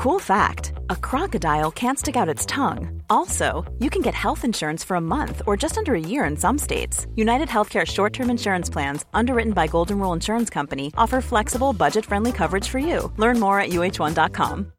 Cool fact a crocodile can't stick out its tongue. Also, you can get health insurance for a month or just under a year in some states. United Healthcare short term insurance plans, underwritten by Golden Rule Insurance Company, offer flexible, budget friendly coverage for you. Learn more at uh1.com.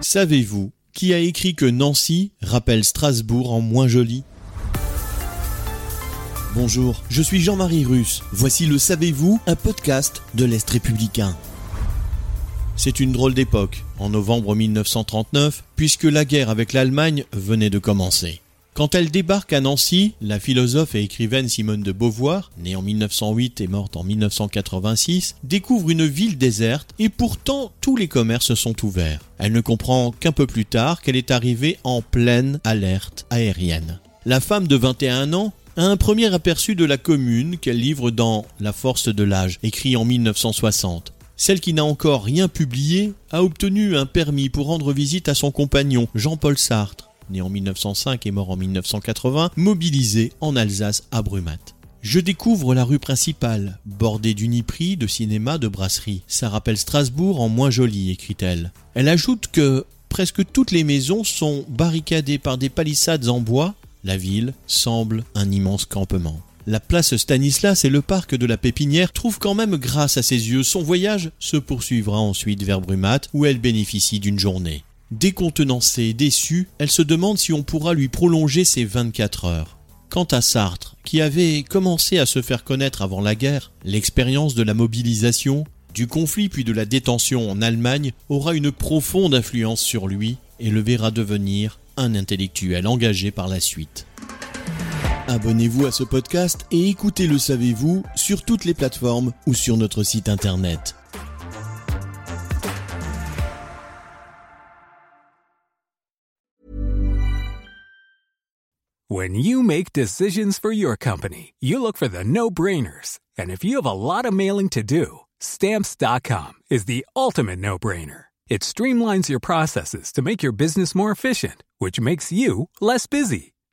Savez-vous qui a écrit que Nancy rappelle Strasbourg en moins joli? Bonjour, je suis Jean-Marie Russe. Voici le Savez-vous, un podcast de l'Est républicain. C'est une drôle d'époque, en novembre 1939, puisque la guerre avec l'Allemagne venait de commencer. Quand elle débarque à Nancy, la philosophe et écrivaine Simone de Beauvoir, née en 1908 et morte en 1986, découvre une ville déserte et pourtant tous les commerces sont ouverts. Elle ne comprend qu'un peu plus tard qu'elle est arrivée en pleine alerte aérienne. La femme de 21 ans a un premier aperçu de la commune qu'elle livre dans La force de l'âge, écrit en 1960. Celle qui n'a encore rien publié a obtenu un permis pour rendre visite à son compagnon Jean-Paul Sartre, né en 1905 et mort en 1980, mobilisé en Alsace à Brumat. Je découvre la rue principale, bordée d'uniprix, de cinéma, de brasserie. Ça rappelle Strasbourg en moins joli, écrit-elle. Elle ajoute que presque toutes les maisons sont barricadées par des palissades en bois. La ville semble un immense campement. La place Stanislas et le parc de la Pépinière trouvent quand même grâce à ses yeux. Son voyage se poursuivra ensuite vers Brumat où elle bénéficie d'une journée. Décontenancée, déçue, elle se demande si on pourra lui prolonger ses 24 heures. Quant à Sartre, qui avait commencé à se faire connaître avant la guerre, l'expérience de la mobilisation, du conflit puis de la détention en Allemagne aura une profonde influence sur lui et le verra devenir un intellectuel engagé par la suite. Abonnez-vous à ce podcast et écoutez Le Savez-vous sur toutes les plateformes ou sur notre site internet. When you make decisions for your company, you look for the no-brainers. And if you have a lot of mailing to do, stamps.com is the ultimate no-brainer. It streamlines your processes to make your business more efficient, which makes you less busy.